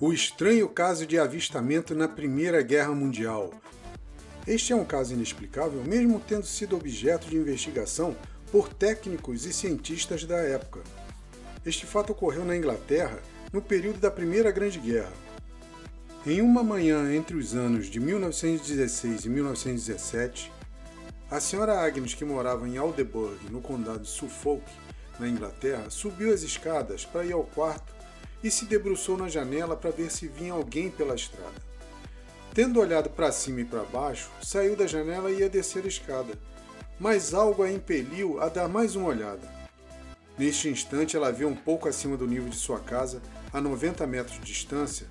O estranho caso de avistamento na Primeira Guerra Mundial. Este é um caso inexplicável, mesmo tendo sido objeto de investigação por técnicos e cientistas da época. Este fato ocorreu na Inglaterra no período da Primeira Grande Guerra. Em uma manhã entre os anos de 1916 e 1917, a senhora Agnes, que morava em Aldeburgh, no condado de Suffolk, na Inglaterra, subiu as escadas para ir ao quarto e se debruçou na janela para ver se vinha alguém pela estrada. Tendo olhado para cima e para baixo, saiu da janela e ia descer a escada, mas algo a impeliu a dar mais uma olhada. Neste instante, ela viu um pouco acima do nível de sua casa, a 90 metros de distância,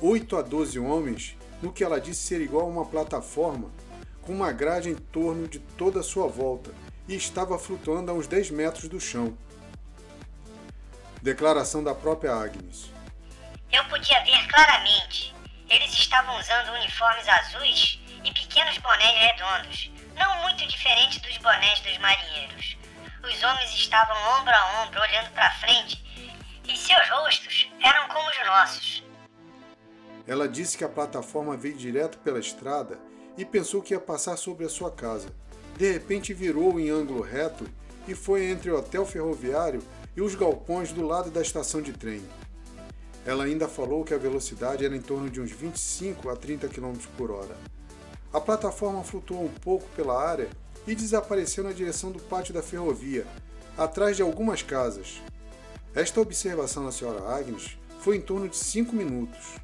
8 a 12 homens no que ela disse ser igual a uma plataforma, com uma grade em torno de toda a sua volta, e estava flutuando a uns 10 metros do chão. Declaração da própria Agnes. Eu podia ver claramente. Eles estavam usando uniformes azuis e pequenos bonés redondos, não muito diferentes dos bonés dos marinheiros. Os homens estavam ombro a ombro olhando para frente e seus rostos eram como os nossos. Ela disse que a plataforma veio direto pela estrada e pensou que ia passar sobre a sua casa. De repente virou em ângulo reto e foi entre o hotel ferroviário e os galpões do lado da estação de trem. Ela ainda falou que a velocidade era em torno de uns 25 a 30 km por hora. A plataforma flutuou um pouco pela área e desapareceu na direção do pátio da ferrovia, atrás de algumas casas. Esta observação da senhora Agnes foi em torno de 5 minutos.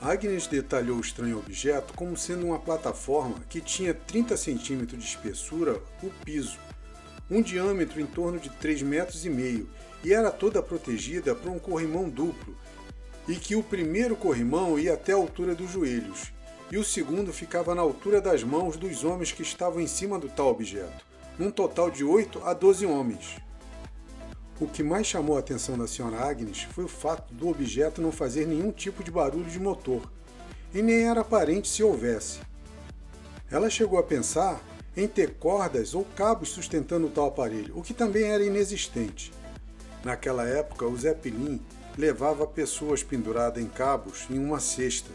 Agnes detalhou o estranho objeto como sendo uma plataforma que tinha 30 centímetros de espessura, o piso, um diâmetro em torno de 3 metros e meio e era toda protegida por um corrimão duplo, e que o primeiro corrimão ia até a altura dos joelhos, e o segundo ficava na altura das mãos dos homens que estavam em cima do tal objeto, num total de 8 a 12 homens. O que mais chamou a atenção da senhora Agnes foi o fato do objeto não fazer nenhum tipo de barulho de motor, e nem era aparente se houvesse. Ela chegou a pensar em ter cordas ou cabos sustentando tal aparelho, o que também era inexistente. Naquela época, o Zeppelin levava pessoas penduradas em cabos em uma cesta,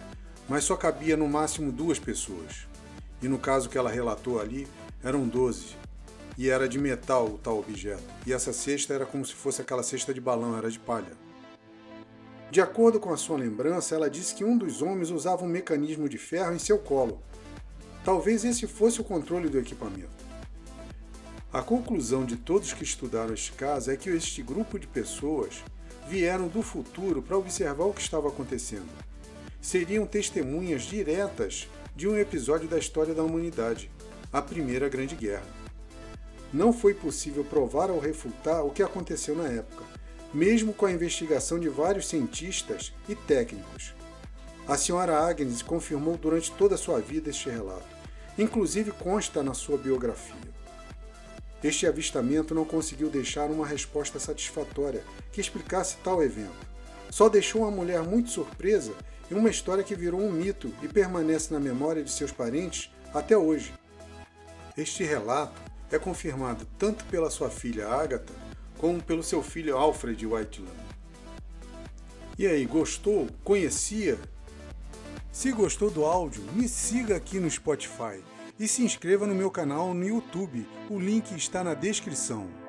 mas só cabia no máximo duas pessoas. E no caso que ela relatou ali, eram doze. E era de metal o tal objeto. E essa cesta era como se fosse aquela cesta de balão, era de palha. De acordo com a sua lembrança, ela disse que um dos homens usava um mecanismo de ferro em seu colo, Talvez esse fosse o controle do equipamento. A conclusão de todos que estudaram este caso é que este grupo de pessoas vieram do futuro para observar o que estava acontecendo. Seriam testemunhas diretas de um episódio da história da humanidade, a Primeira Grande Guerra. Não foi possível provar ou refutar o que aconteceu na época, mesmo com a investigação de vários cientistas e técnicos. A senhora Agnes confirmou durante toda a sua vida este relato. Inclusive consta na sua biografia. Este avistamento não conseguiu deixar uma resposta satisfatória que explicasse tal evento. Só deixou a mulher muito surpresa em uma história que virou um mito e permanece na memória de seus parentes até hoje. Este relato é confirmado tanto pela sua filha Agatha como pelo seu filho Alfred Whiteland. E aí, gostou? Conhecia? Se gostou do áudio, me siga aqui no Spotify e se inscreva no meu canal no YouTube. O link está na descrição.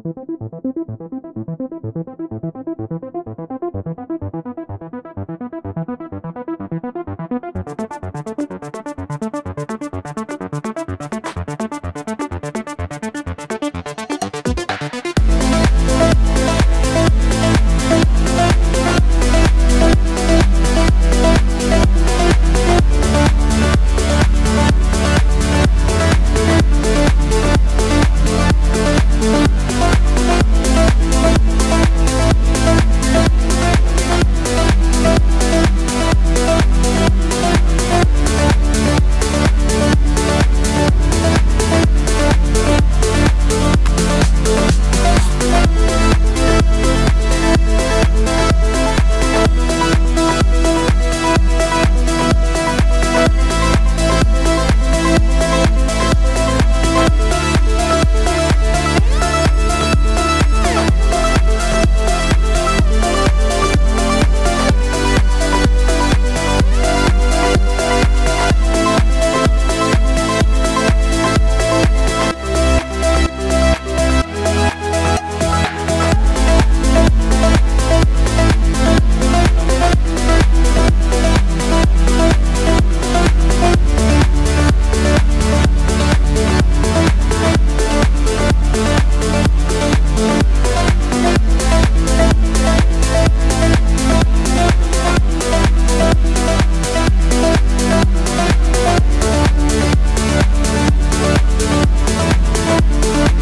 Thank you.